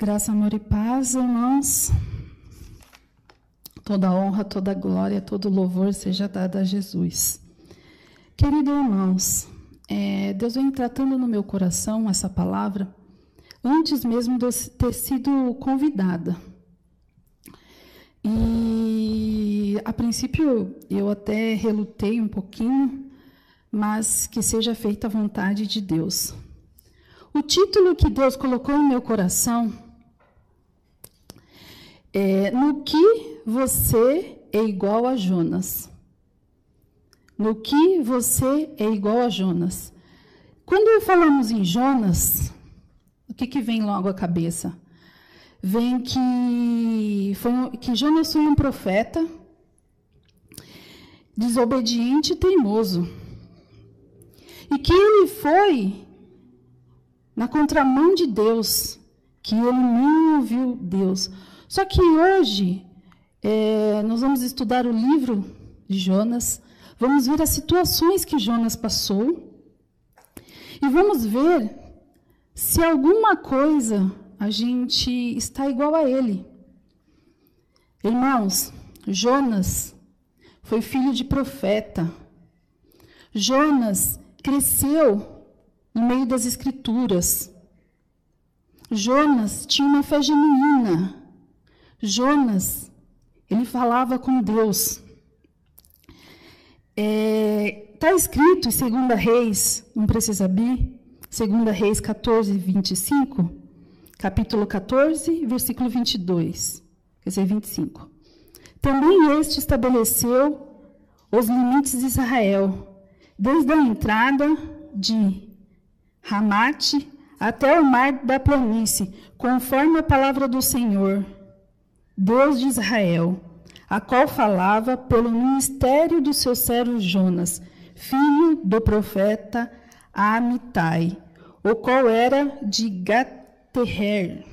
Graça, amor e paz, irmãos. Toda honra, toda glória, todo louvor seja dado a Jesus. Queridos irmãos, é, Deus vem tratando no meu coração essa palavra antes mesmo de eu ter sido convidada. E a princípio eu até relutei um pouquinho, mas que seja feita a vontade de Deus. O título que Deus colocou no meu coração é, no que você é igual a Jonas. No que você é igual a Jonas. Quando falamos em Jonas, o que, que vem logo à cabeça? Vem que, foi, que Jonas foi um profeta desobediente e teimoso. E que ele foi na contramão de Deus, que ele não ouviu Deus. Só que hoje é, nós vamos estudar o livro de Jonas, vamos ver as situações que Jonas passou e vamos ver se alguma coisa a gente está igual a ele. Irmãos, Jonas foi filho de profeta. Jonas cresceu no meio das escrituras. Jonas tinha uma fé genuína. Jonas, ele falava com Deus. Está é, tá escrito em 2 Reis, não precisa abrir, 2 Reis 14, 25, capítulo 14, versículo 22, quer dizer, 25. Também este estabeleceu os limites de Israel, desde a entrada de Ramate até o mar da planície, conforme a palavra do Senhor Deus de Israel, a qual falava pelo ministério do seu servo Jonas, filho do profeta Amitai, o qual era de Gaterher.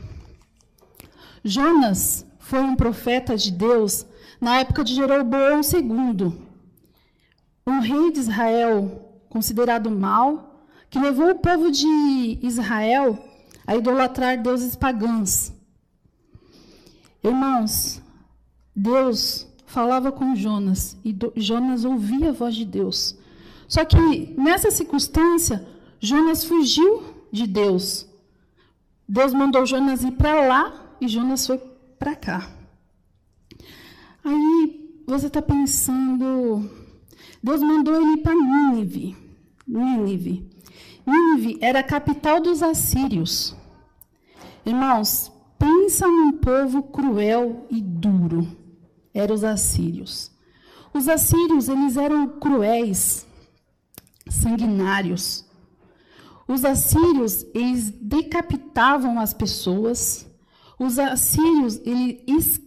Jonas foi um profeta de Deus na época de Jeroboão II, um rei de Israel considerado mau, que levou o povo de Israel a idolatrar deuses pagãos. Irmãos, Deus falava com Jonas e Jonas ouvia a voz de Deus. Só que nessa circunstância, Jonas fugiu de Deus. Deus mandou Jonas ir para lá e Jonas foi para cá. Aí você está pensando, Deus mandou ele para Nínive. Nínive. Nínive era a capital dos assírios. Irmãos, Pensa num povo cruel e duro. Eram os assírios. Os assírios, eles eram cruéis, sanguinários. Os assírios, eles decapitavam as pessoas. Os assírios, eles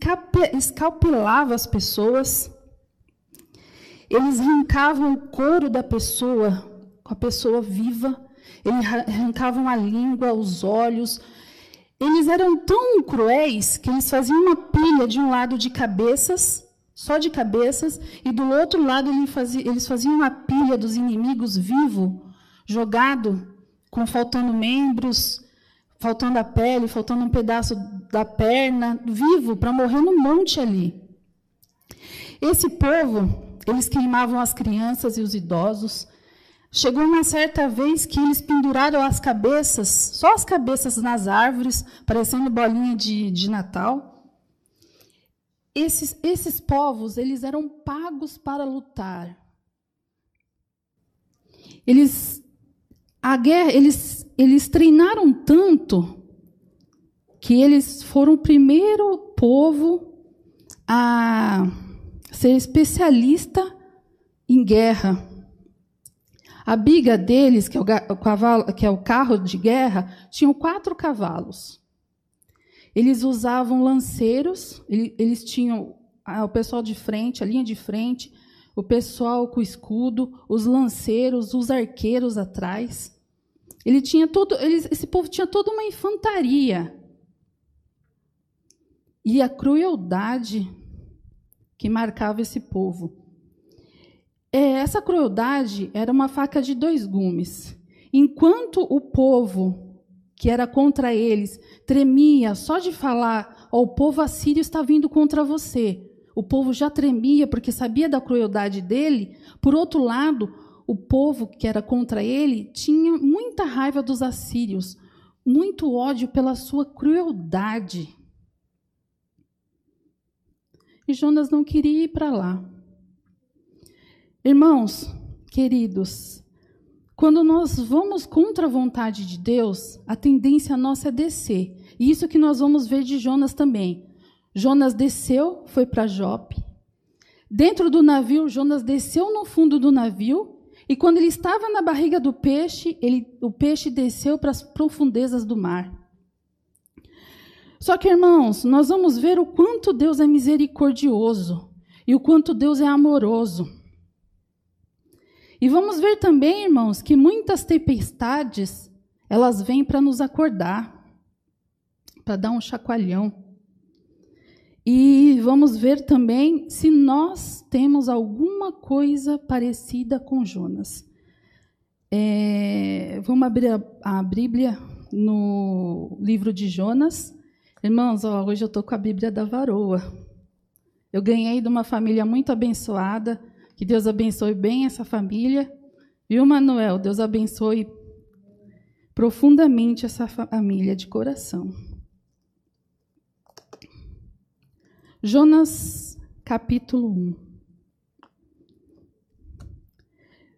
escalpelavam as pessoas. Eles arrancavam o couro da pessoa, a pessoa viva. Eles arrancavam a língua, os olhos, eles eram tão cruéis que eles faziam uma pilha de um lado de cabeças, só de cabeças, e do outro lado eles faziam uma pilha dos inimigos vivo, jogado, com faltando membros, faltando a pele, faltando um pedaço da perna, vivo, para morrer no monte ali. Esse povo, eles queimavam as crianças e os idosos, Chegou uma certa vez que eles penduraram as cabeças, só as cabeças nas árvores, parecendo bolinha de, de Natal. Esses, esses povos, eles eram pagos para lutar. Eles, a guerra, eles, eles treinaram tanto que eles foram o primeiro povo a ser especialista em guerra. A biga deles, que é o, cavalo, que é o carro de guerra, tinham quatro cavalos. Eles usavam lanceiros, eles tinham o pessoal de frente, a linha de frente, o pessoal com escudo, os lanceiros, os arqueiros atrás. Ele tinha todo, eles, esse povo tinha toda uma infantaria. E a crueldade que marcava esse povo. É, essa crueldade era uma faca de dois gumes. Enquanto o povo que era contra eles, tremia só de falar: oh, o povo assírio está vindo contra você. O povo já tremia porque sabia da crueldade dele. Por outro lado, o povo que era contra ele tinha muita raiva dos assírios, muito ódio pela sua crueldade. E Jonas não queria ir para lá. Irmãos, queridos, quando nós vamos contra a vontade de Deus, a tendência nossa é descer. E isso que nós vamos ver de Jonas também. Jonas desceu, foi para Jope. Dentro do navio, Jonas desceu no fundo do navio e quando ele estava na barriga do peixe, ele, o peixe desceu para as profundezas do mar. Só que, irmãos, nós vamos ver o quanto Deus é misericordioso e o quanto Deus é amoroso. E vamos ver também, irmãos, que muitas tempestades, elas vêm para nos acordar, para dar um chacoalhão. E vamos ver também se nós temos alguma coisa parecida com Jonas. É, vamos abrir a, a, Bíblia no livro de Jonas. Irmãos, ó, hoje eu estou com a Bíblia da Varoa. Eu ganhei de uma família muito abençoada. Que Deus abençoe bem essa família. Viu, Manuel? Deus abençoe profundamente essa família de coração. Jonas, capítulo 1.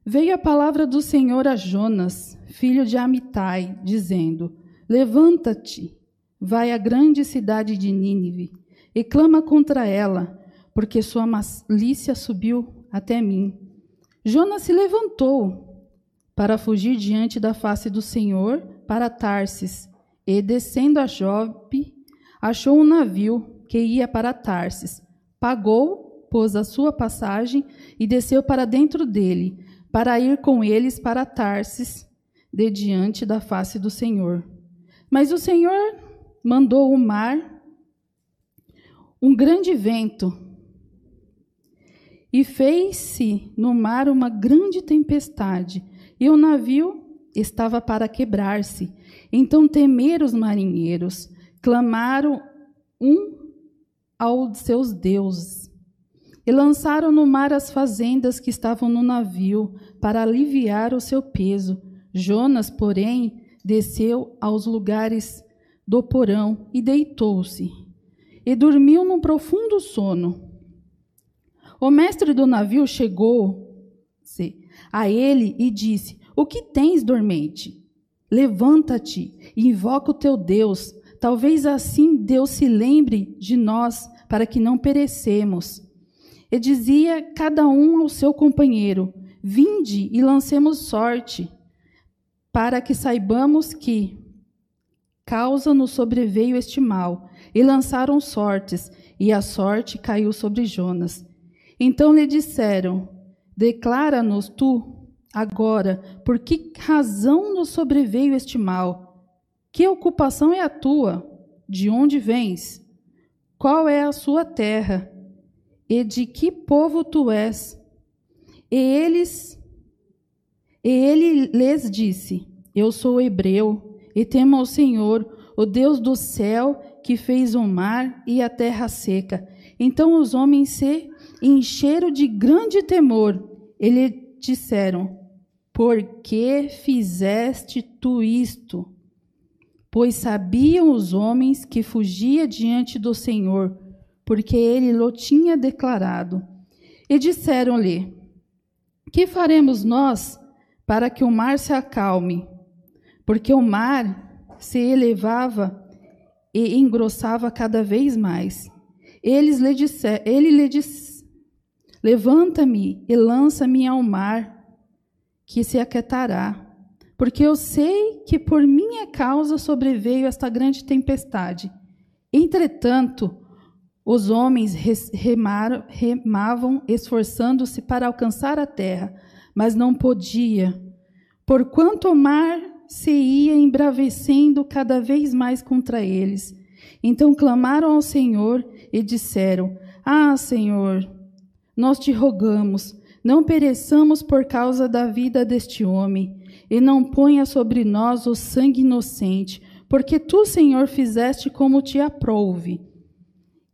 Veio a palavra do Senhor a Jonas, filho de Amitai, dizendo: Levanta-te, vai à grande cidade de Nínive e clama contra ela, porque sua malícia subiu até mim. Jonas se levantou para fugir diante da face do Senhor para Tarsis, e descendo a Jope, achou um navio que ia para Tarsis. Pagou, pôs a sua passagem e desceu para dentro dele, para ir com eles para Tarsis, de diante da face do Senhor. Mas o Senhor mandou o mar, um grande vento, e fez-se no mar uma grande tempestade, e o navio estava para quebrar-se. Então temeram os marinheiros, clamaram um aos seus deuses. E lançaram no mar as fazendas que estavam no navio, para aliviar o seu peso. Jonas, porém, desceu aos lugares do porão e deitou-se, e dormiu num profundo sono. O mestre do navio chegou-se a ele e disse: O que tens, dormente? Levanta-te e invoca o teu Deus. Talvez assim Deus se lembre de nós para que não perecemos. E dizia cada um ao seu companheiro: Vinde e lancemos sorte, para que saibamos que causa nos sobreveio este mal. E lançaram sortes, e a sorte caiu sobre Jonas. Então lhe disseram: Declara-nos tu agora, por que razão nos sobreveio este mal? Que ocupação é a tua? De onde vens? Qual é a sua terra? E de que povo tu és? E eles e ele lhes disse: Eu sou hebreu e temo ao Senhor, o Deus do céu, que fez o mar e a terra seca. Então os homens se encheram de grande temor. E lhe disseram: Por que fizeste tu isto? pois sabiam os homens que fugia diante do Senhor, porque ele o tinha declarado. E disseram-lhe: Que faremos nós para que o mar se acalme? Porque o mar se elevava e engrossava cada vez mais. Eles lhe disser, ele lhe disse: Levanta-me e lança-me ao mar, que se aquietará porque eu sei que por minha causa sobreveio esta grande tempestade. Entretanto, os homens remaram, remavam, esforçando-se para alcançar a terra, mas não podia, porquanto o mar se ia embravecendo cada vez mais contra eles. Então clamaram ao Senhor e disseram: Ah, Senhor, nós te rogamos, não pereçamos por causa da vida deste homem e não ponha sobre nós o sangue inocente, Porque tu, Senhor, fizeste como te aprouve.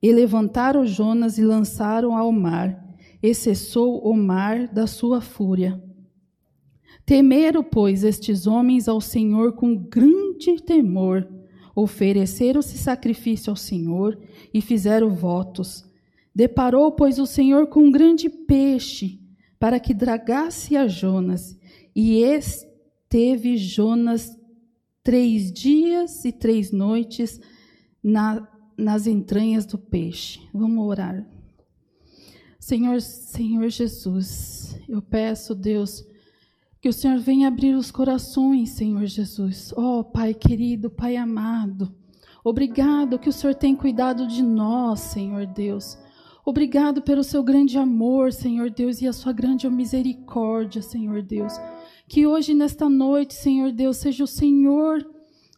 E levantaram Jonas e lançaram ao mar, e cessou o mar da sua fúria. Temeram, pois, estes homens ao Senhor com grande temor, ofereceram-se sacrifício ao Senhor e fizeram votos. Deparou, pois, o Senhor com um grande peixe, para que dragasse a Jonas, e esteve Jonas três dias e três noites na, nas entranhas do peixe. Vamos orar. Senhor, Senhor Jesus, eu peço, Deus, que o Senhor venha abrir os corações, Senhor Jesus. Oh, Pai querido, Pai amado, obrigado que o Senhor tem cuidado de nós, Senhor Deus. Obrigado pelo seu grande amor, Senhor Deus, e a sua grande misericórdia, Senhor Deus. Que hoje, nesta noite, Senhor Deus, seja o Senhor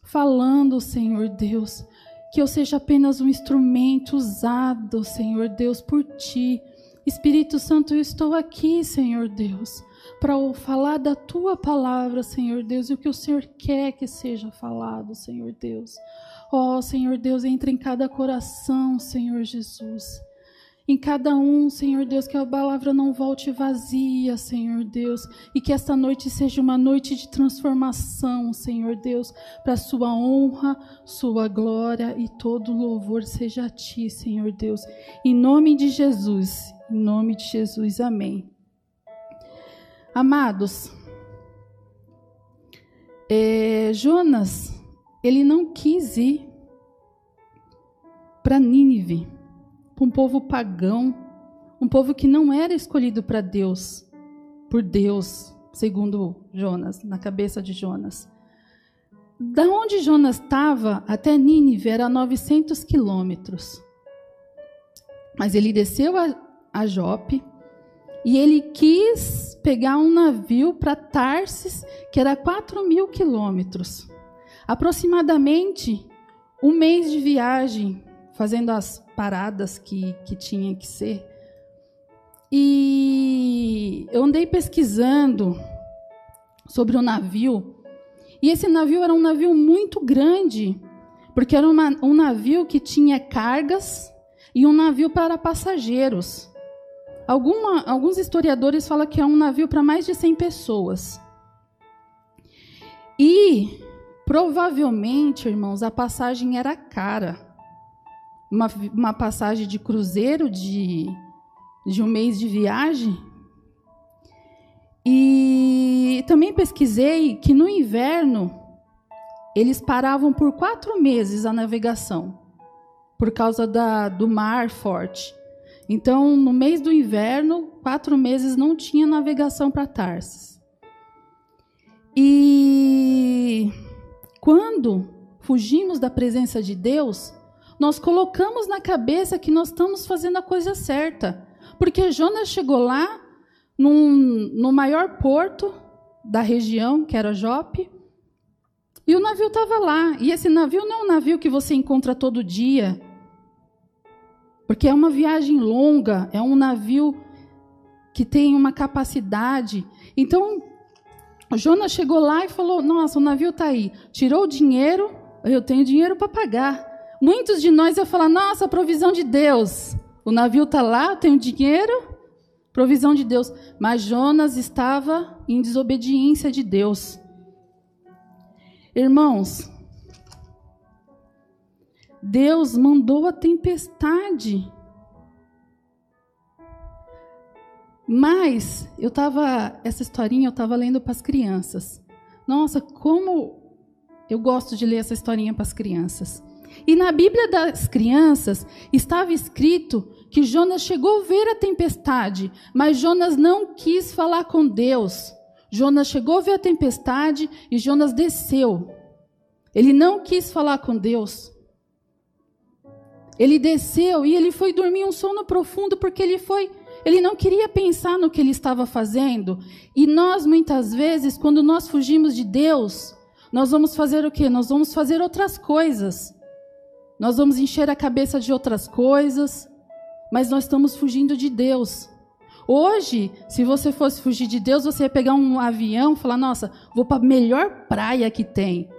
falando, Senhor Deus. Que eu seja apenas um instrumento usado, Senhor Deus, por ti. Espírito Santo, eu estou aqui, Senhor Deus, para falar da tua palavra, Senhor Deus, e o que o Senhor quer que seja falado, Senhor Deus. Ó, oh, Senhor Deus, entre em cada coração, Senhor Jesus em cada um, Senhor Deus, que a palavra não volte vazia, Senhor Deus, e que esta noite seja uma noite de transformação, Senhor Deus, para sua honra, sua glória e todo louvor seja a ti, Senhor Deus. Em nome de Jesus, em nome de Jesus, amém. Amados, é, Jonas, ele não quis ir para Nínive um povo pagão, um povo que não era escolhido para Deus, por Deus, segundo Jonas, na cabeça de Jonas. Da onde Jonas estava até Nínive era 900 quilômetros. Mas ele desceu a, a Jope e ele quis pegar um navio para Tarsis, que era 4 mil quilômetros. Aproximadamente um mês de viagem, fazendo as paradas que, que tinha que ser. E eu andei pesquisando sobre o navio. E esse navio era um navio muito grande, porque era uma, um navio que tinha cargas e um navio para passageiros. Alguma, alguns historiadores falam que é um navio para mais de 100 pessoas. E provavelmente, irmãos, a passagem era cara uma, uma passagem de cruzeiro de, de um mês de viagem. E também pesquisei que no inverno eles paravam por quatro meses a navegação, por causa da, do mar forte. Então, no mês do inverno, quatro meses não tinha navegação para Tarsis. E quando fugimos da presença de Deus, nós colocamos na cabeça que nós estamos fazendo a coisa certa. Porque Jonas chegou lá, num, no maior porto da região, que era Jope, e o navio estava lá. E esse navio não é um navio que você encontra todo dia, porque é uma viagem longa, é um navio que tem uma capacidade. Então, Jonas chegou lá e falou: Nossa, o navio está aí. Tirou o dinheiro, eu tenho dinheiro para pagar. Muitos de nós iam falar: nossa, provisão de Deus. O navio está lá, tem o dinheiro, provisão de Deus. Mas Jonas estava em desobediência de Deus. Irmãos, Deus mandou a tempestade. Mas eu estava, essa historinha eu estava lendo para as crianças. Nossa, como eu gosto de ler essa historinha para as crianças. E na Bíblia das crianças estava escrito que Jonas chegou a ver a tempestade, mas Jonas não quis falar com Deus. Jonas chegou a ver a tempestade e Jonas desceu. Ele não quis falar com Deus. Ele desceu e ele foi dormir um sono profundo porque ele foi, ele não queria pensar no que ele estava fazendo. E nós muitas vezes, quando nós fugimos de Deus, nós vamos fazer o quê? Nós vamos fazer outras coisas. Nós vamos encher a cabeça de outras coisas, mas nós estamos fugindo de Deus. Hoje, se você fosse fugir de Deus, você ia pegar um avião e falar: Nossa, vou para a melhor praia que tem.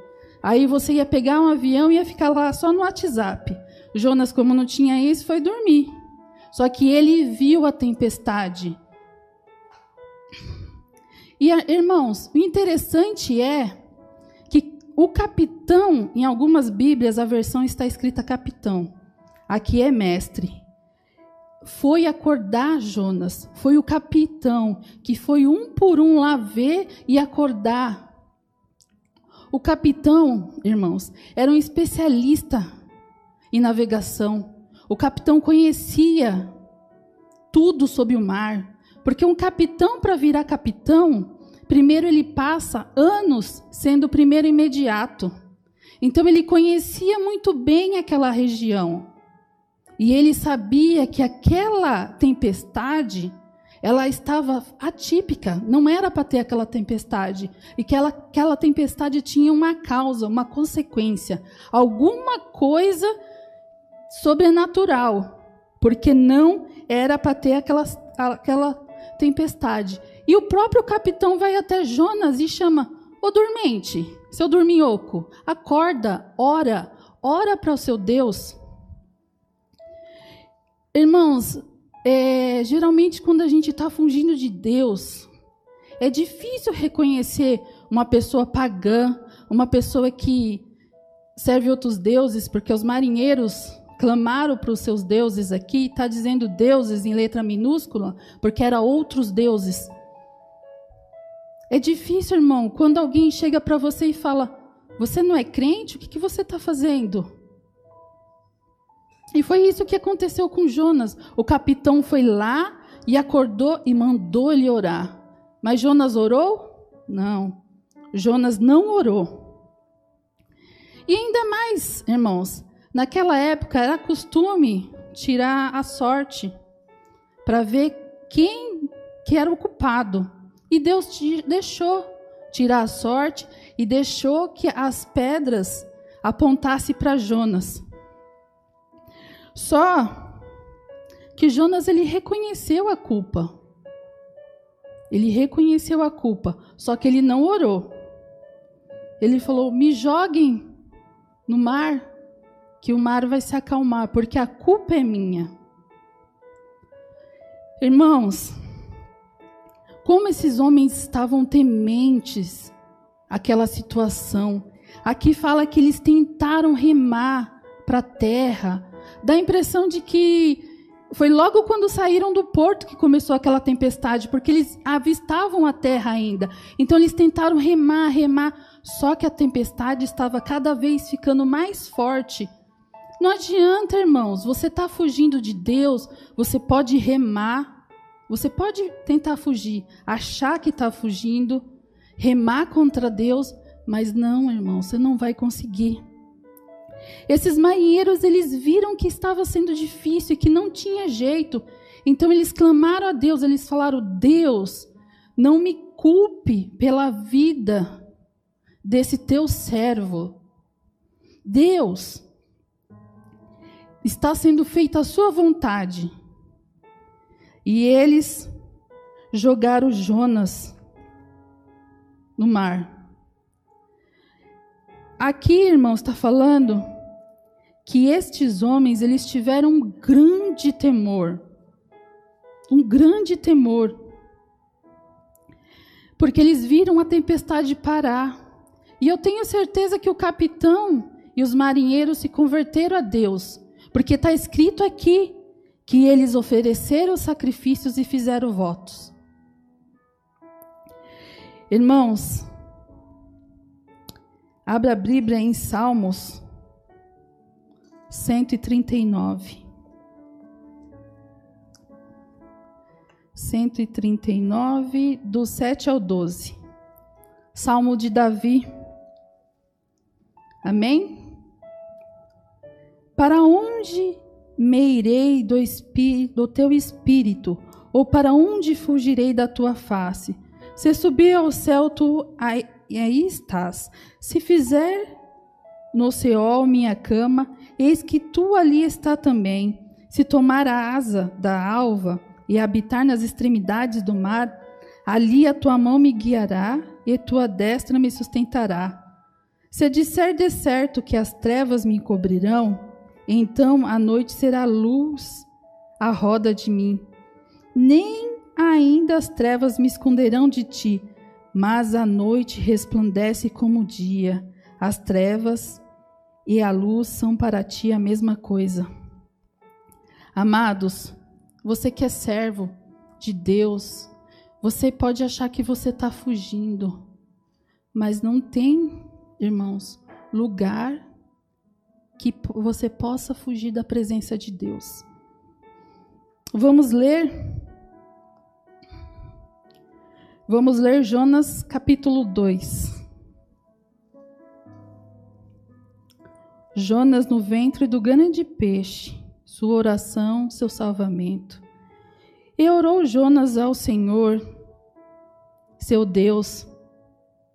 Aí você ia pegar um avião e ia ficar lá só no WhatsApp. Jonas, como não tinha isso, foi dormir. Só que ele viu a tempestade. E, irmãos, o interessante é o capitão, em algumas Bíblias, a versão está escrita capitão. Aqui é mestre. Foi acordar Jonas. Foi o capitão que foi um por um lá ver e acordar. O capitão, irmãos, era um especialista em navegação. O capitão conhecia tudo sobre o mar, porque um capitão para virar capitão, primeiro ele passa anos sendo o primeiro imediato. Então ele conhecia muito bem aquela região. E ele sabia que aquela tempestade ela estava atípica, não era para ter aquela tempestade. E que ela, aquela tempestade tinha uma causa, uma consequência, alguma coisa sobrenatural, porque não era para ter aquela, aquela tempestade. E o próprio capitão vai até Jonas e chama: Ô dormente, seu dorminhoco, acorda, ora, ora para o seu Deus. Irmãos, é, geralmente quando a gente está fugindo de Deus, é difícil reconhecer uma pessoa pagã, uma pessoa que serve outros deuses, porque os marinheiros clamaram para os seus deuses aqui, está dizendo deuses em letra minúscula, porque eram outros deuses. É difícil, irmão, quando alguém chega para você e fala: Você não é crente? O que, que você está fazendo? E foi isso que aconteceu com Jonas. O capitão foi lá e acordou e mandou ele orar. Mas Jonas orou? Não. Jonas não orou. E ainda mais, irmãos, Naquela época era costume tirar a sorte para ver quem que era o culpado. E Deus deixou tirar a sorte e deixou que as pedras apontassem para Jonas. Só que Jonas ele reconheceu a culpa. Ele reconheceu a culpa, só que ele não orou. Ele falou: "Me joguem no mar que o mar vai se acalmar, porque a culpa é minha. Irmãos, como esses homens estavam tementes aquela situação. Aqui fala que eles tentaram remar para a terra. Dá a impressão de que foi logo quando saíram do porto que começou aquela tempestade, porque eles avistavam a terra ainda. Então eles tentaram remar, remar, só que a tempestade estava cada vez ficando mais forte não adianta, irmãos, você está fugindo de Deus, você pode remar, você pode tentar fugir, achar que está fugindo, remar contra Deus, mas não, irmão, você não vai conseguir. Esses marinheiros, eles viram que estava sendo difícil e que não tinha jeito. Então eles clamaram a Deus, eles falaram: Deus, não me culpe pela vida desse teu servo. Deus, está sendo feita a sua vontade. E eles jogaram Jonas no mar. Aqui, irmãos, está falando que estes homens eles tiveram um grande temor, um grande temor, porque eles viram a tempestade parar. E eu tenho certeza que o capitão e os marinheiros se converteram a Deus porque está escrito aqui que eles ofereceram sacrifícios e fizeram votos. Irmãos, abra a Bíblia em Salmos 139. 139, do 7 ao 12. Salmo de Davi. Amém? Para onde me irei do, do teu espírito? Ou para onde fugirei da tua face? Se subir ao céu, tu aí, aí estás. Se fizer no Seol minha cama, eis que tu ali está também. Se tomar a asa da alva e habitar nas extremidades do mar, ali a tua mão me guiará e tua destra me sustentará. Se disser de certo que as trevas me cobrirão, então a noite será luz à roda de mim. Nem ainda as trevas me esconderão de ti, mas a noite resplandece como o dia. As trevas e a luz são para ti a mesma coisa. Amados, você que é servo de Deus, você pode achar que você está fugindo, mas não tem, irmãos, lugar que você possa fugir da presença de Deus. Vamos ler. Vamos ler Jonas capítulo 2. Jonas no ventre do grande peixe, sua oração, seu salvamento. E orou Jonas ao Senhor, seu Deus,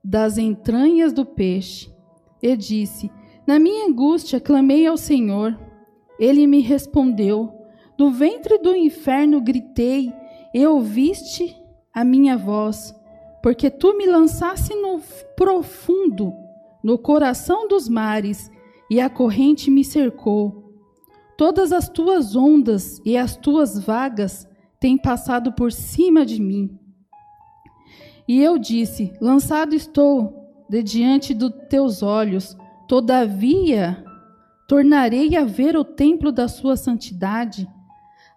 das entranhas do peixe, e disse: Na minha angústia clamei ao Senhor. Ele me respondeu: Do ventre do inferno gritei, e ouviste a minha voz, porque tu me lançaste no profundo, no coração dos mares e a corrente me cercou. Todas as tuas ondas e as tuas vagas têm passado por cima de mim. E eu disse: Lançado estou de diante dos teus olhos, todavia tornarei a ver o templo da sua santidade.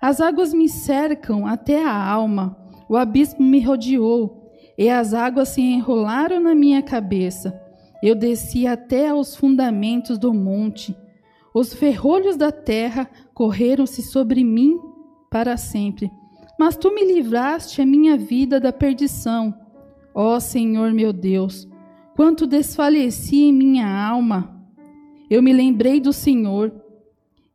As águas me cercam até a alma, o abismo me rodeou, e as águas se enrolaram na minha cabeça. Eu desci até aos fundamentos do monte. Os ferrolhos da terra correram-se sobre mim para sempre. Mas tu me livraste a minha vida da perdição. Ó Senhor meu Deus, quanto desfaleci em minha alma. Eu me lembrei do Senhor,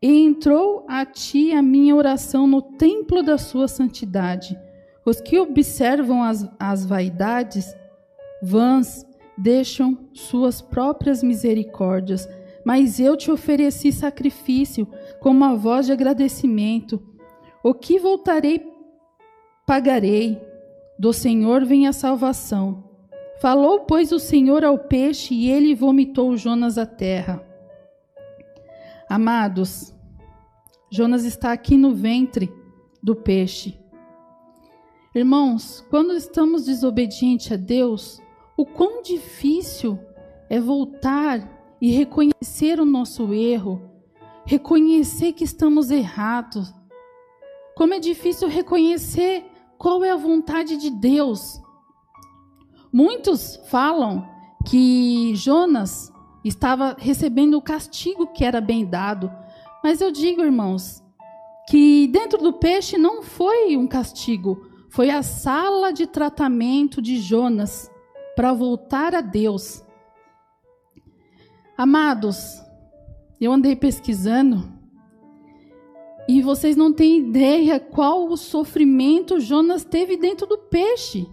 e entrou a ti a minha oração no templo da sua santidade. Os que observam as, as vaidades vãs deixam suas próprias misericórdias, mas eu te ofereci sacrifício como a voz de agradecimento. O que voltarei, pagarei. Do Senhor vem a salvação. Falou, pois, o Senhor ao peixe, e ele vomitou Jonas à terra. Amados, Jonas está aqui no ventre do peixe. Irmãos, quando estamos desobedientes a Deus, o quão difícil é voltar e reconhecer o nosso erro, reconhecer que estamos errados. Como é difícil reconhecer qual é a vontade de Deus. Muitos falam que Jonas estava recebendo o castigo que era bem dado, mas eu digo, irmãos, que dentro do peixe não foi um castigo, foi a sala de tratamento de Jonas para voltar a Deus. Amados, eu andei pesquisando e vocês não têm ideia qual o sofrimento Jonas teve dentro do peixe.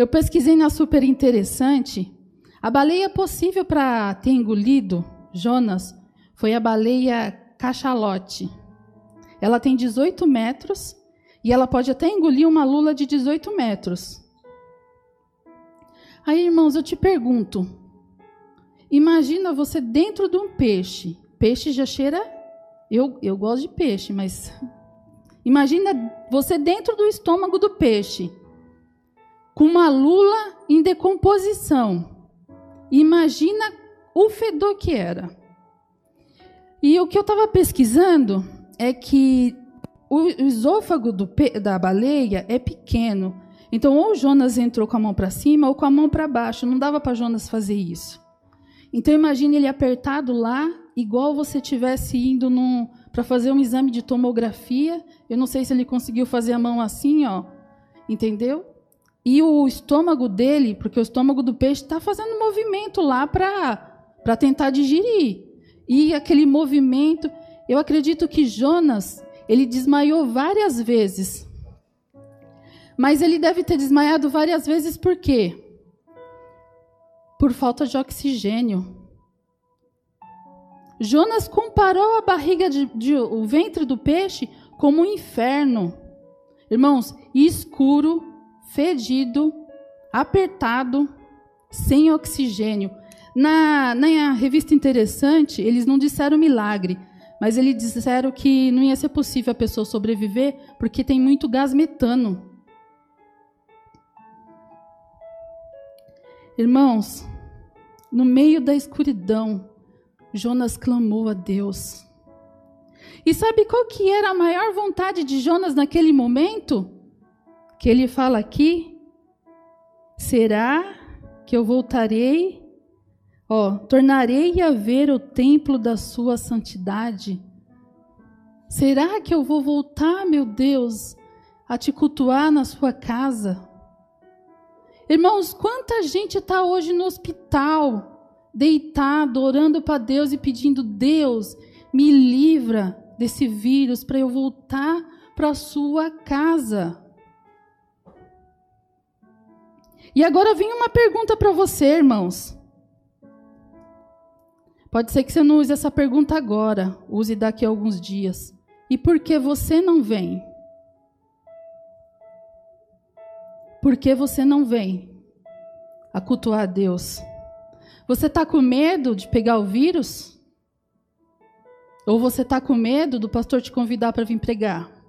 Eu pesquisei na super interessante. A baleia possível para ter engolido Jonas foi a baleia cachalote. Ela tem 18 metros e ela pode até engolir uma lula de 18 metros. Aí, irmãos, eu te pergunto: imagina você dentro de um peixe. Peixe já cheira. Eu, eu gosto de peixe, mas. Imagina você dentro do estômago do peixe, com uma lula em decomposição. Imagina o fedor que era. E o que eu estava pesquisando é que o esôfago do, da baleia é pequeno. Então, ou Jonas entrou com a mão para cima ou com a mão para baixo. Não dava para Jonas fazer isso. Então, imagine ele apertado lá, igual você tivesse indo para fazer um exame de tomografia. Eu não sei se ele conseguiu fazer a mão assim, ó. Entendeu? E o estômago dele, porque o estômago do peixe está fazendo movimento lá para tentar digerir. E aquele movimento, eu acredito que Jonas, ele desmaiou várias vezes mas ele deve ter desmaiado várias vezes por quê? Por falta de oxigênio. Jonas comparou a barriga de, de, o ventre do peixe como um inferno. Irmãos, escuro, fedido, apertado, sem oxigênio. Na, na revista Interessante, eles não disseram milagre, mas eles disseram que não ia ser possível a pessoa sobreviver porque tem muito gás metano. Irmãos, no meio da escuridão, Jonas clamou a Deus. E sabe qual que era a maior vontade de Jonas naquele momento? Que ele fala aqui: Será que eu voltarei? Ó, tornarei a ver o templo da sua santidade. Será que eu vou voltar, meu Deus, a te cultuar na sua casa? Irmãos, quanta gente está hoje no hospital, deitado, orando para Deus e pedindo: Deus, me livra desse vírus para eu voltar para a sua casa. E agora vem uma pergunta para você, irmãos. Pode ser que você não use essa pergunta agora, use daqui a alguns dias. E por que você não vem? Por que você não vem a cultuar a Deus? Você está com medo de pegar o vírus? Ou você está com medo do pastor te convidar para vir pregar?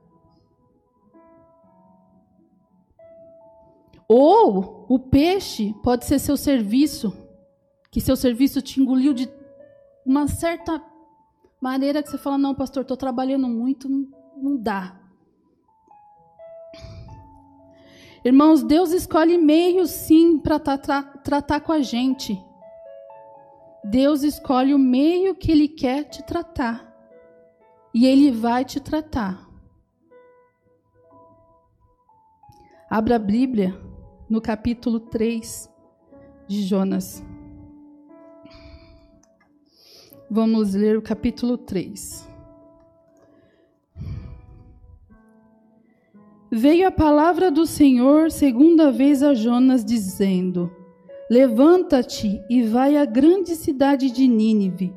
Ou o peixe pode ser seu serviço, que seu serviço te engoliu de uma certa maneira que você fala: não, pastor, estou trabalhando muito, não, dá. Irmãos, Deus escolhe meios sim para tra tra tratar com a gente. Deus escolhe o meio que Ele quer te tratar. E Ele vai te tratar. Abra a Bíblia no capítulo 3 de Jonas. Vamos ler o capítulo 3. Veio a palavra do Senhor segunda vez a Jonas, dizendo: Levanta-te e vai à grande cidade de Nínive,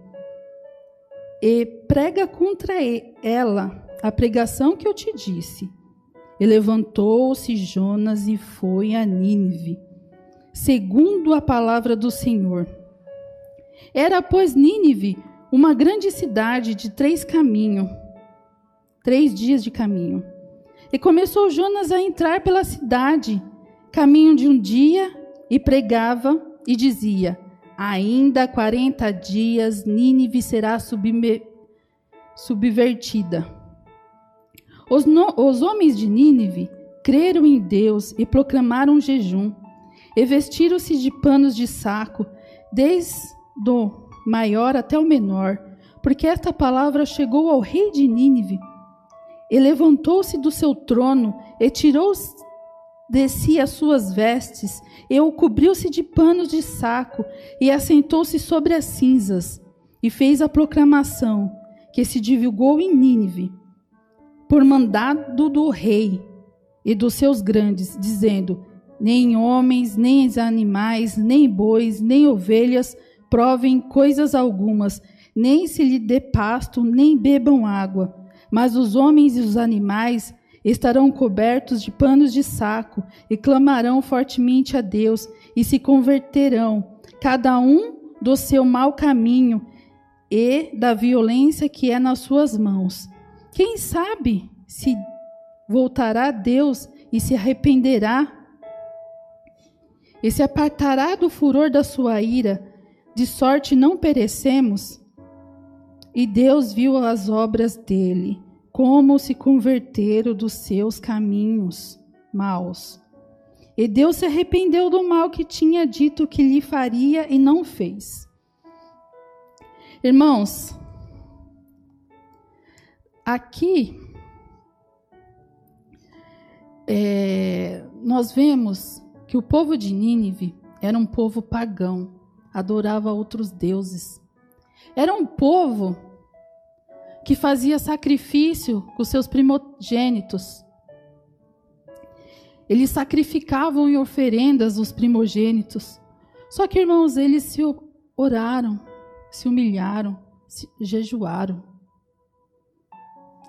e prega contra ela a pregação que eu te disse. E levantou-se Jonas e foi a Nínive, segundo a palavra do Senhor. Era, pois, Nínive uma grande cidade de três caminhos, três dias de caminho. E começou Jonas a entrar pela cidade, caminho de um dia, e pregava e dizia: Ainda quarenta dias Nínive será subvertida. Os, no, os homens de Nínive creram em Deus e proclamaram jejum, e vestiram-se de panos de saco, desde o maior até o menor, porque esta palavra chegou ao rei de Nínive e levantou-se do seu trono e tirou de si as suas vestes e o cobriu-se de panos de saco e assentou-se sobre as cinzas e fez a proclamação que se divulgou em Nínive por mandado do rei e dos seus grandes, dizendo: Nem homens, nem animais, nem bois, nem ovelhas provem coisas algumas, nem se lhe dê pasto, nem bebam água mas os homens e os animais estarão cobertos de panos de saco e clamarão fortemente a Deus e se converterão, cada um do seu mau caminho e da violência que é nas suas mãos. Quem sabe se voltará a Deus e se arrependerá e se apartará do furor da sua ira, de sorte não perecemos? E Deus viu as obras dele como se converteram dos seus caminhos maus. E Deus se arrependeu do mal que tinha dito que lhe faria e não fez. Irmãos, aqui é, nós vemos que o povo de Nínive era um povo pagão, adorava outros deuses. Era um povo que fazia sacrifício com seus primogênitos. Eles sacrificavam em oferendas os primogênitos. Só que, irmãos, eles se oraram, se humilharam, se jejuaram.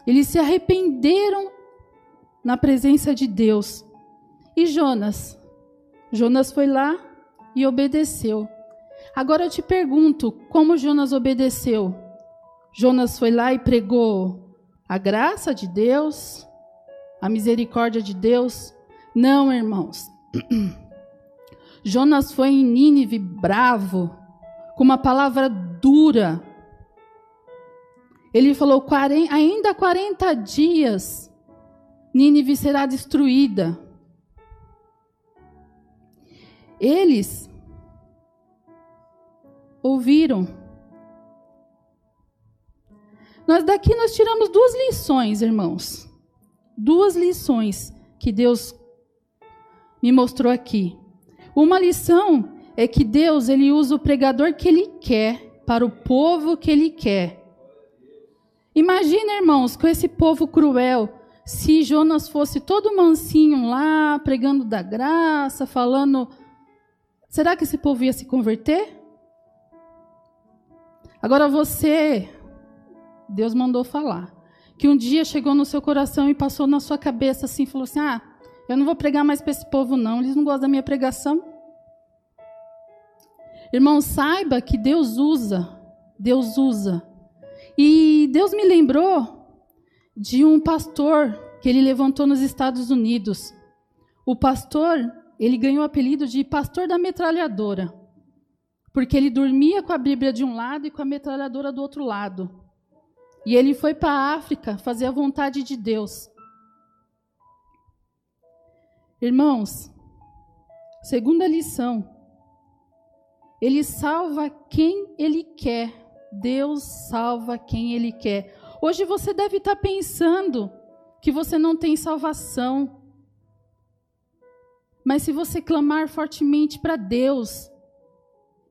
Eles se arrependeram na presença de Deus. E Jonas? Jonas foi lá e obedeceu. Agora eu te pergunto, como Jonas obedeceu? Jonas foi lá e pregou a graça de Deus, a misericórdia de Deus? Não, irmãos. Jonas foi em Nínive bravo, com uma palavra dura. Ele falou: ainda 40 dias, Nínive será destruída. Eles ouviram. Nós daqui nós tiramos duas lições, irmãos. Duas lições que Deus me mostrou aqui. Uma lição é que Deus ele usa o pregador que ele quer para o povo que ele quer. Imagina, irmãos, com esse povo cruel, se Jonas fosse todo mansinho lá, pregando da graça, falando, será que esse povo ia se converter? Agora você, Deus mandou falar, que um dia chegou no seu coração e passou na sua cabeça assim, falou assim: "Ah, eu não vou pregar mais para esse povo não, eles não gostam da minha pregação". Irmão, saiba que Deus usa, Deus usa. E Deus me lembrou de um pastor que ele levantou nos Estados Unidos. O pastor, ele ganhou o apelido de pastor da metralhadora, porque ele dormia com a Bíblia de um lado e com a metralhadora do outro lado. E ele foi para a África fazer a vontade de Deus. Irmãos, segunda lição, ele salva quem ele quer. Deus salva quem ele quer. Hoje você deve estar pensando que você não tem salvação. Mas se você clamar fortemente para Deus,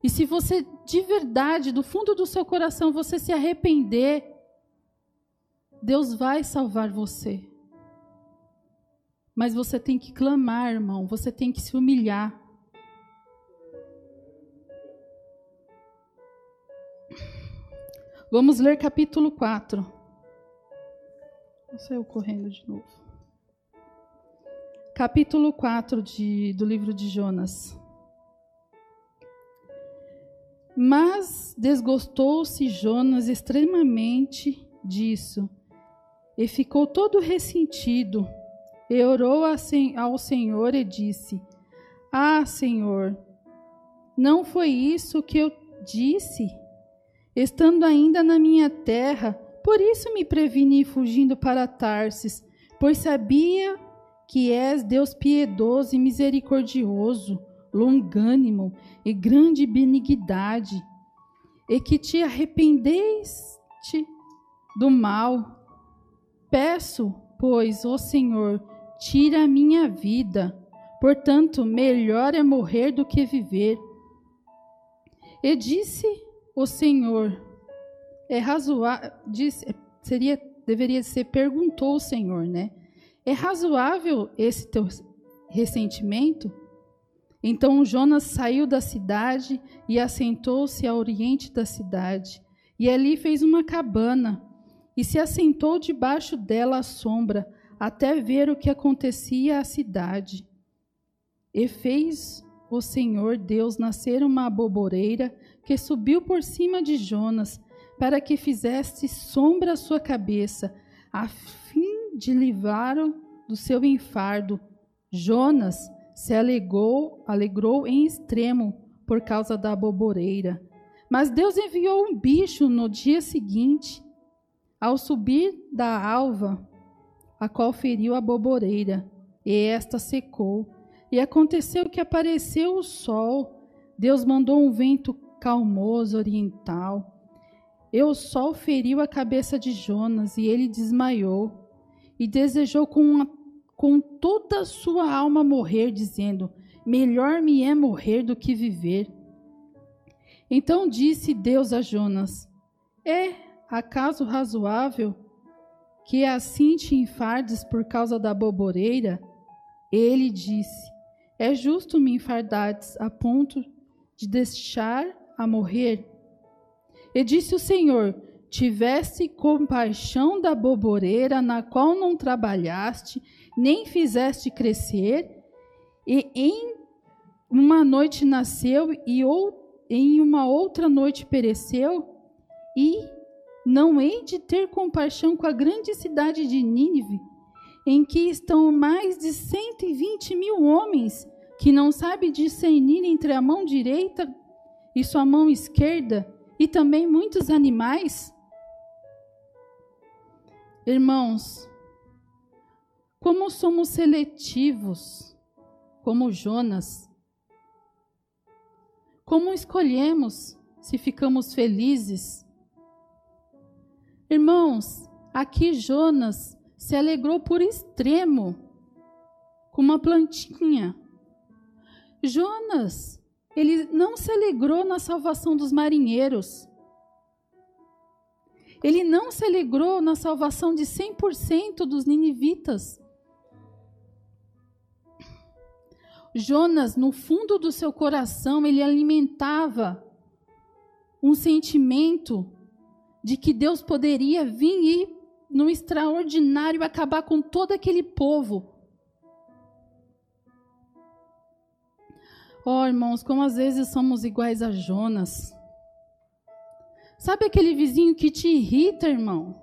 e se você de verdade, do fundo do seu coração, você se arrepender, Deus vai salvar você. Mas você tem que clamar, irmão, você tem que se humilhar. Vamos ler capítulo 4. Vou sair correndo de novo. Capítulo 4 de, do livro de Jonas. Mas desgostou-se Jonas extremamente disso e ficou todo ressentido. E orou ao Senhor e disse: Ah, Senhor, não foi isso que eu disse? Estando ainda na minha terra, por isso me preveni fugindo para Tarsis, pois sabia que és Deus piedoso e misericordioso, longânimo e grande benignidade, e que te arrependeste do mal. Peço, pois, ó Senhor, tira a minha vida, portanto, melhor é morrer do que viver. E disse o Senhor é razoável, seria, deveria ser, perguntou o Senhor, né? É razoável esse teu ressentimento? Então Jonas saiu da cidade e assentou-se a oriente da cidade, e ali fez uma cabana, e se assentou debaixo dela à sombra, até ver o que acontecia à cidade. E fez o Senhor Deus nascer uma aboboreira que subiu por cima de Jonas, para que fizesse sombra à sua cabeça, a fim de livrá-lo do seu enfardo. Jonas se alegou, alegrou em extremo por causa da aboboreira. Mas Deus enviou um bicho no dia seguinte, ao subir da alva, a qual feriu a aboboreira, e esta secou. E aconteceu que apareceu o sol. Deus mandou um vento calmoso oriental. E o sol feriu a cabeça de Jonas e ele desmaiou e desejou com, uma, com toda a sua alma morrer, dizendo: Melhor me é morrer do que viver. Então disse Deus a Jonas: É acaso razoável que assim te enfardes por causa da boboreira? Ele disse: É justo me enfardares a ponto de deixar a morrer? E disse o Senhor: Tiveste compaixão da boboreira na qual não trabalhaste, nem fizeste crescer, e em uma noite nasceu e em uma outra noite pereceu? E não hei de ter compaixão com a grande cidade de Nínive, em que estão mais de 120 mil homens que não sabe discernir entre a mão direita e sua mão esquerda, e também muitos animais? Irmãos, como somos seletivos, como Jonas. Como escolhemos se ficamos felizes? Irmãos, aqui Jonas se alegrou por extremo com uma plantinha. Jonas, ele não se alegrou na salvação dos marinheiros. Ele não se alegrou na salvação de 100% dos ninivitas. Jonas, no fundo do seu coração, ele alimentava um sentimento de que Deus poderia vir e, no extraordinário, acabar com todo aquele povo. Oh, irmãos, como às vezes somos iguais a Jonas. Sabe aquele vizinho que te irrita, irmão?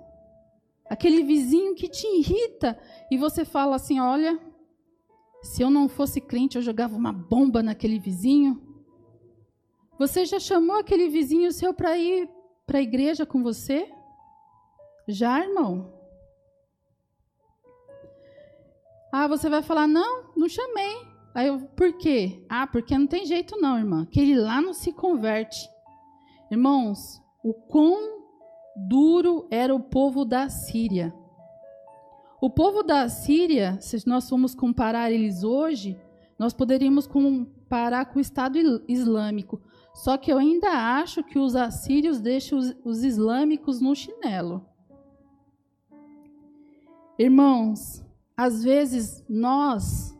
Aquele vizinho que te irrita e você fala assim: olha, se eu não fosse crente, eu jogava uma bomba naquele vizinho. Você já chamou aquele vizinho seu para ir para a igreja com você? Já, irmão? Ah, você vai falar: não, não chamei. Aí eu, por quê? Ah, porque não tem jeito não, irmã. Aquele lá não se converte. Irmãos, o quão duro era o povo da Síria. O povo da Síria, se nós formos comparar eles hoje, nós poderíamos comparar com o Estado Islâmico. Só que eu ainda acho que os assírios deixam os, os islâmicos no chinelo. Irmãos, às vezes nós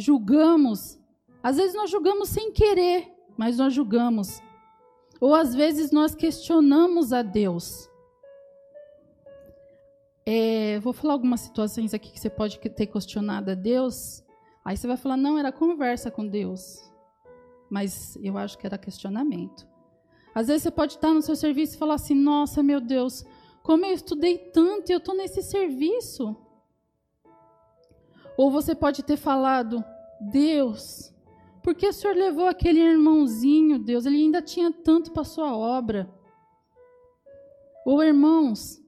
julgamos, às vezes nós julgamos sem querer, mas nós julgamos. Ou às vezes nós questionamos a Deus. É, vou falar algumas situações aqui que você pode ter questionado a Deus. Aí você vai falar, não, era conversa com Deus. Mas eu acho que era questionamento. Às vezes você pode estar no seu serviço e falar assim, nossa, meu Deus, como eu estudei tanto e eu estou nesse serviço. Ou você pode ter falado, Deus, por que o Senhor levou aquele irmãozinho, Deus? Ele ainda tinha tanto para sua obra. Ou irmãos,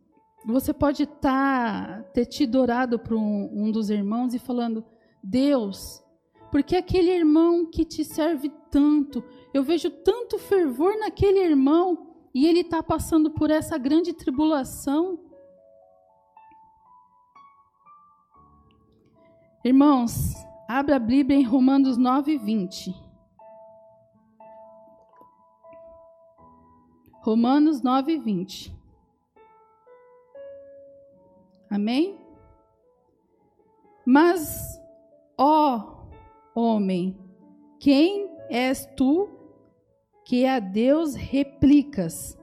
você pode tá, ter tido orado para um, um dos irmãos e falando: Deus, porque aquele irmão que te serve tanto, eu vejo tanto fervor naquele irmão e ele está passando por essa grande tribulação. Irmãos, abra a Bíblia em Romanos 9, 20. Romanos 9, 20. Amém? Mas, ó homem, quem és tu que a Deus replicas?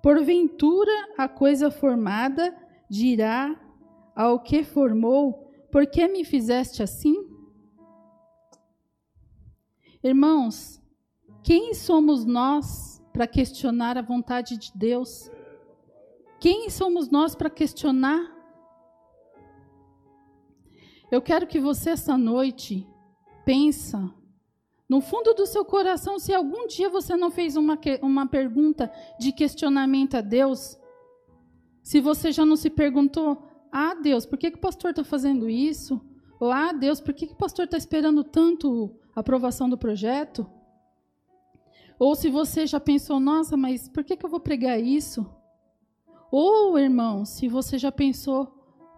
Porventura a coisa formada dirá ao que formou: Por que me fizeste assim? Irmãos, quem somos nós para questionar a vontade de Deus? Quem somos nós para questionar eu quero que você essa noite pensa no fundo do seu coração se algum dia você não fez uma, uma pergunta de questionamento a Deus, se você já não se perguntou, ah Deus, por que, que o pastor está fazendo isso? Ou ah Deus, por que, que o pastor está esperando tanto a aprovação do projeto? Ou se você já pensou, nossa, mas por que, que eu vou pregar isso? Ou, irmão, se você já pensou,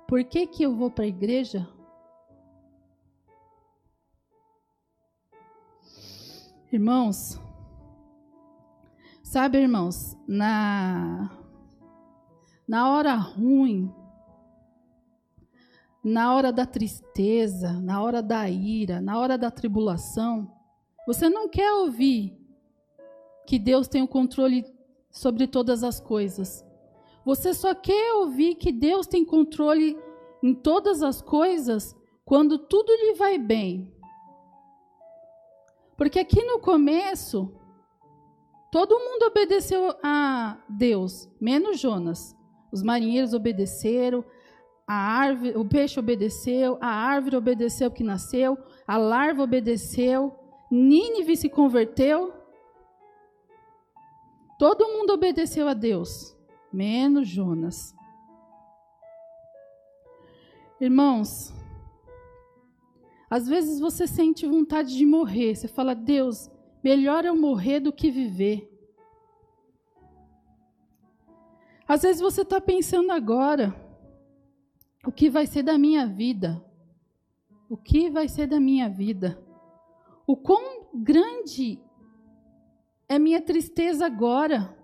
por que, que eu vou para a igreja? Irmãos, sabe, irmãos, na na hora ruim, na hora da tristeza, na hora da ira, na hora da tribulação, você não quer ouvir que Deus tem o controle sobre todas as coisas. Você só quer ouvir que Deus tem controle em todas as coisas quando tudo lhe vai bem. Porque aqui no começo, todo mundo obedeceu a Deus, menos Jonas. Os marinheiros obedeceram, a árvore, o peixe obedeceu, a árvore obedeceu que nasceu, a larva obedeceu, Nínive se converteu. Todo mundo obedeceu a Deus, menos Jonas. Irmãos, às vezes você sente vontade de morrer. Você fala, Deus, melhor eu morrer do que viver. Às vezes você está pensando agora, o que vai ser da minha vida? O que vai ser da minha vida? O quão grande é minha tristeza agora?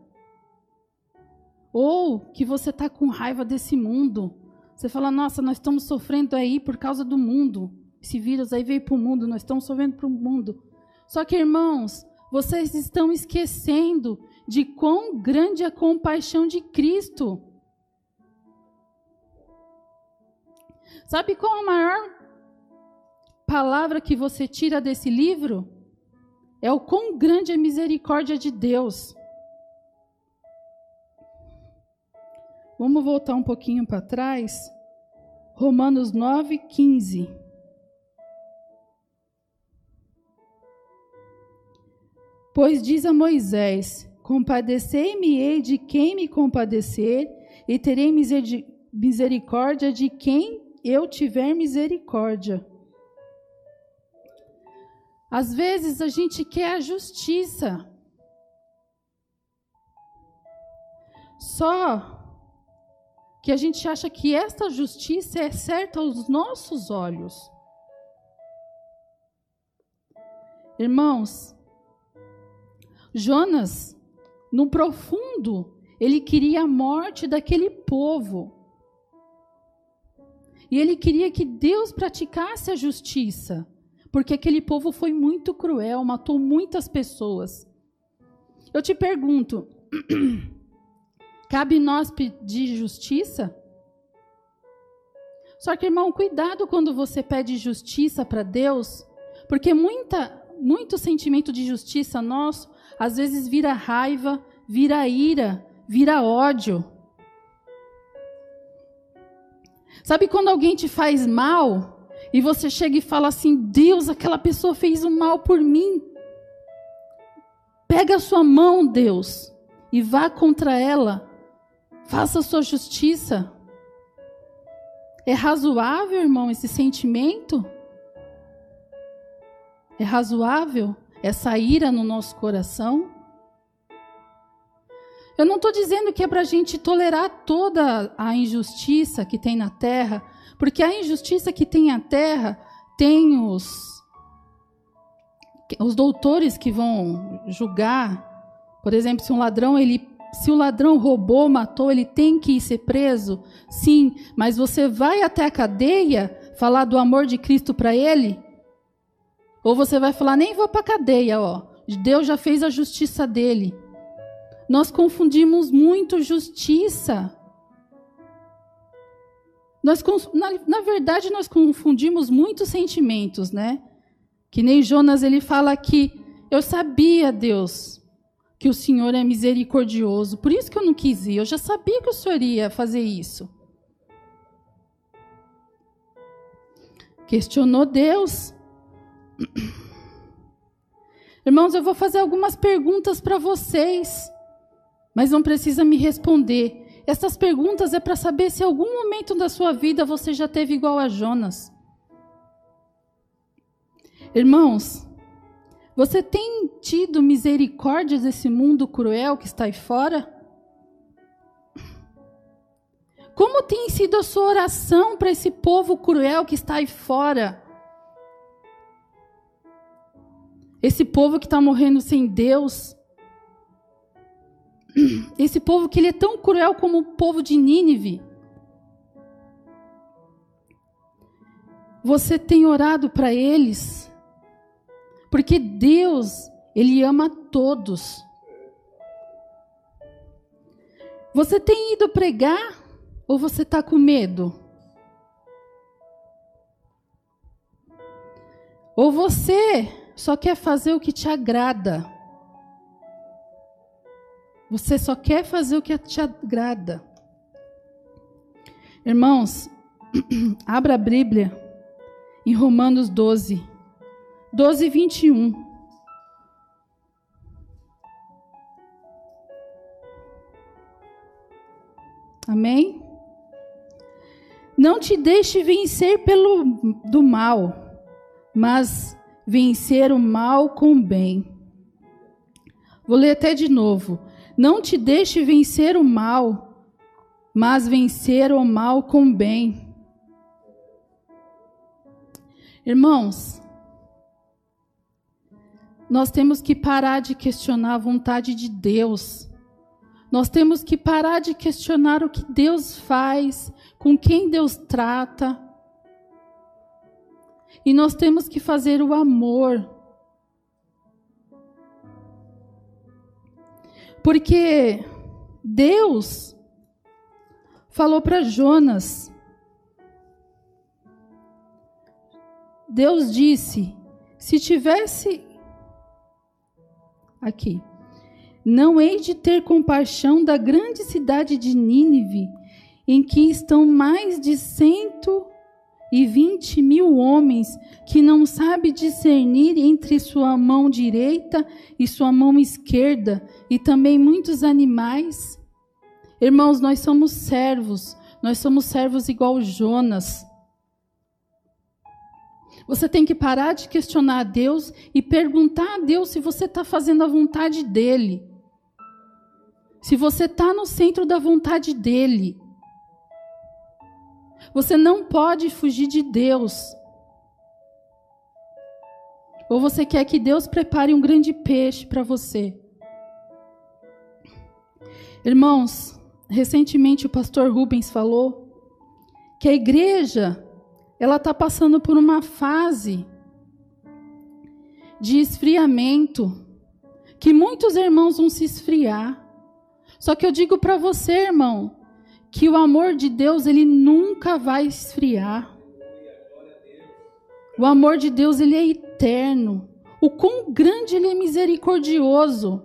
Ou que você está com raiva desse mundo. Você fala, nossa, nós estamos sofrendo aí por causa do mundo. Esse vírus aí veio para o mundo, nós estamos sofrendo para o mundo. Só que, irmãos, vocês estão esquecendo de quão grande é a compaixão de Cristo. Sabe qual a maior palavra que você tira desse livro? É o quão grande é a misericórdia de Deus. Vamos voltar um pouquinho para trás. Romanos 9, 15. Pois diz a Moisés: Compadecei-me-ei de quem me compadecer, e terei misericórdia de quem eu tiver misericórdia. Às vezes a gente quer a justiça. Só que a gente acha que esta justiça é certa aos nossos olhos. Irmãos, Jonas, no profundo, ele queria a morte daquele povo. E ele queria que Deus praticasse a justiça, porque aquele povo foi muito cruel, matou muitas pessoas. Eu te pergunto, cabe nós pedir justiça? Só que, irmão, cuidado quando você pede justiça para Deus, porque muita, muito sentimento de justiça nosso às vezes vira raiva, vira ira, vira ódio. Sabe quando alguém te faz mal e você chega e fala assim: Deus, aquela pessoa fez um mal por mim. Pega a sua mão, Deus, e vá contra ela. Faça a sua justiça. É razoável, irmão, esse sentimento? É razoável essa ira no nosso coração? Eu não estou dizendo que é para a gente tolerar toda a injustiça que tem na terra, porque a injustiça que tem na terra tem os, os doutores que vão julgar. Por exemplo, se um ladrão ele se o ladrão roubou, matou, ele tem que ser preso? Sim, mas você vai até a cadeia falar do amor de Cristo para ele? Ou você vai falar, nem vou para a cadeia, ó. Deus já fez a justiça dele. Nós confundimos muito justiça. Nós, na, na verdade, nós confundimos muitos sentimentos, né? Que nem Jonas ele fala que eu sabia, Deus, que o Senhor é misericordioso. Por isso que eu não quis ir. Eu já sabia que o Senhor ia fazer isso. Questionou Deus. Irmãos, eu vou fazer algumas perguntas para vocês mas não precisa me responder. Essas perguntas é para saber se algum momento da sua vida você já teve igual a Jonas. Irmãos, você tem tido misericórdia desse mundo cruel que está aí fora? Como tem sido a sua oração para esse povo cruel que está aí fora? Esse povo que está morrendo sem Deus, esse povo que ele é tão cruel como o povo de Nínive. Você tem orado para eles? Porque Deus, ele ama todos. Você tem ido pregar ou você está com medo? Ou você só quer fazer o que te agrada. Você só quer fazer o que te agrada. Irmãos, abra a Bíblia em Romanos 12, 12 e 21. Amém? Não te deixe vencer pelo do mal, mas vencer o mal com o bem. Vou ler até de novo. Não te deixe vencer o mal, mas vencer o mal com bem. Irmãos, nós temos que parar de questionar a vontade de Deus. Nós temos que parar de questionar o que Deus faz, com quem Deus trata. E nós temos que fazer o amor. Porque Deus falou para Jonas Deus disse: se tivesse. Aqui. Não hei de ter compaixão da grande cidade de Nínive, em que estão mais de cento e vinte mil homens que não sabe discernir entre sua mão direita e sua mão esquerda, e também muitos animais. Irmãos, nós somos servos, nós somos servos igual Jonas. Você tem que parar de questionar a Deus e perguntar a Deus se você está fazendo a vontade dEle. Se você está no centro da vontade dEle. Você não pode fugir de Deus. Ou você quer que Deus prepare um grande peixe para você? Irmãos, recentemente o pastor Rubens falou que a igreja ela está passando por uma fase de esfriamento, que muitos irmãos vão se esfriar. Só que eu digo para você, irmão, que o amor de Deus ele nunca vai esfriar. O amor de Deus ele é eterno. O quão grande ele é misericordioso.